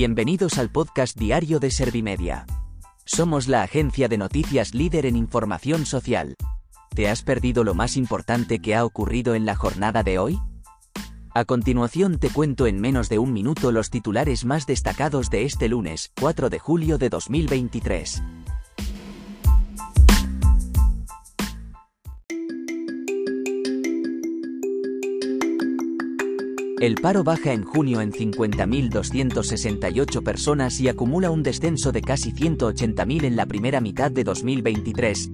Bienvenidos al podcast diario de Servimedia. Somos la agencia de noticias líder en información social. ¿Te has perdido lo más importante que ha ocurrido en la jornada de hoy? A continuación te cuento en menos de un minuto los titulares más destacados de este lunes, 4 de julio de 2023. El paro baja en junio en 50.268 personas y acumula un descenso de casi 180.000 en la primera mitad de 2023.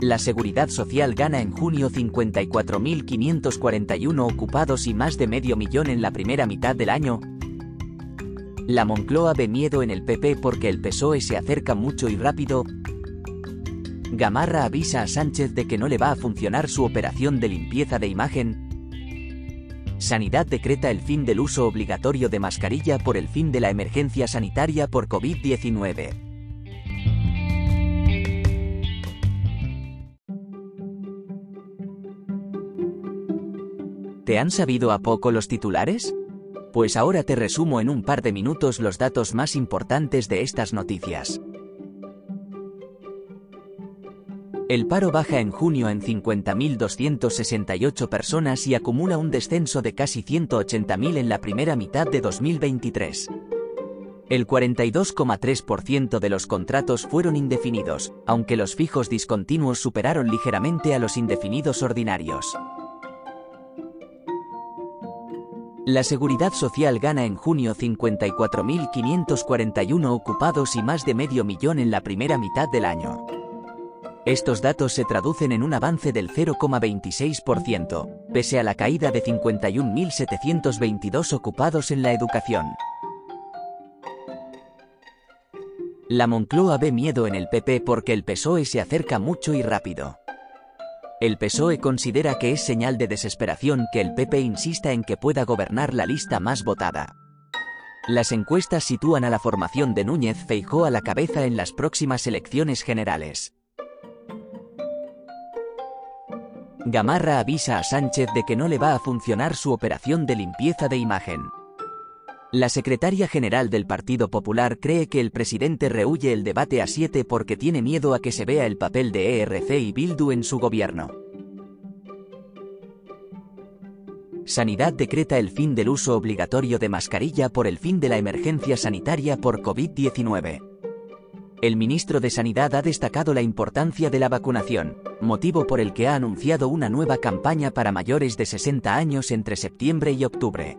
La Seguridad Social gana en junio 54.541 ocupados y más de medio millón en la primera mitad del año. La Moncloa ve miedo en el PP porque el PSOE se acerca mucho y rápido. Gamarra avisa a Sánchez de que no le va a funcionar su operación de limpieza de imagen. Sanidad decreta el fin del uso obligatorio de mascarilla por el fin de la emergencia sanitaria por COVID-19. ¿Te han sabido a poco los titulares? Pues ahora te resumo en un par de minutos los datos más importantes de estas noticias. El paro baja en junio en 50.268 personas y acumula un descenso de casi 180.000 en la primera mitad de 2023. El 42,3% de los contratos fueron indefinidos, aunque los fijos discontinuos superaron ligeramente a los indefinidos ordinarios. La Seguridad Social gana en junio 54.541 ocupados y más de medio millón en la primera mitad del año. Estos datos se traducen en un avance del 0,26%, pese a la caída de 51.722 ocupados en la educación. La Moncloa ve miedo en el PP porque el PSOE se acerca mucho y rápido. El PSOE considera que es señal de desesperación que el PP insista en que pueda gobernar la lista más votada. Las encuestas sitúan a la formación de Núñez Feijó a la cabeza en las próximas elecciones generales. Gamarra avisa a Sánchez de que no le va a funcionar su operación de limpieza de imagen. La secretaria general del Partido Popular cree que el presidente rehuye el debate a 7 porque tiene miedo a que se vea el papel de ERC y Bildu en su gobierno. Sanidad decreta el fin del uso obligatorio de mascarilla por el fin de la emergencia sanitaria por COVID-19. El ministro de Sanidad ha destacado la importancia de la vacunación, motivo por el que ha anunciado una nueva campaña para mayores de 60 años entre septiembre y octubre.